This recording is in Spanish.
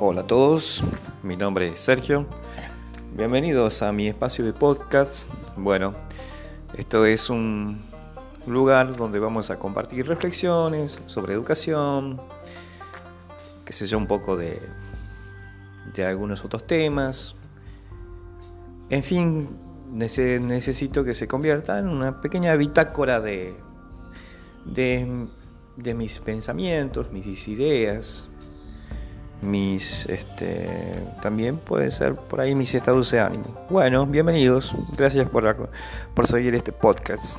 Hola a todos, mi nombre es Sergio. Bienvenidos a mi espacio de podcast. Bueno, esto es un lugar donde vamos a compartir reflexiones sobre educación, qué sé yo, un poco de, algunos otros temas. En fin, necesito que se convierta en una pequeña bitácora de, de mis pensamientos, mis ideas, mis este también puede ser por ahí mis estados de ánimo. Bueno, bienvenidos. Gracias por, por seguir este podcast.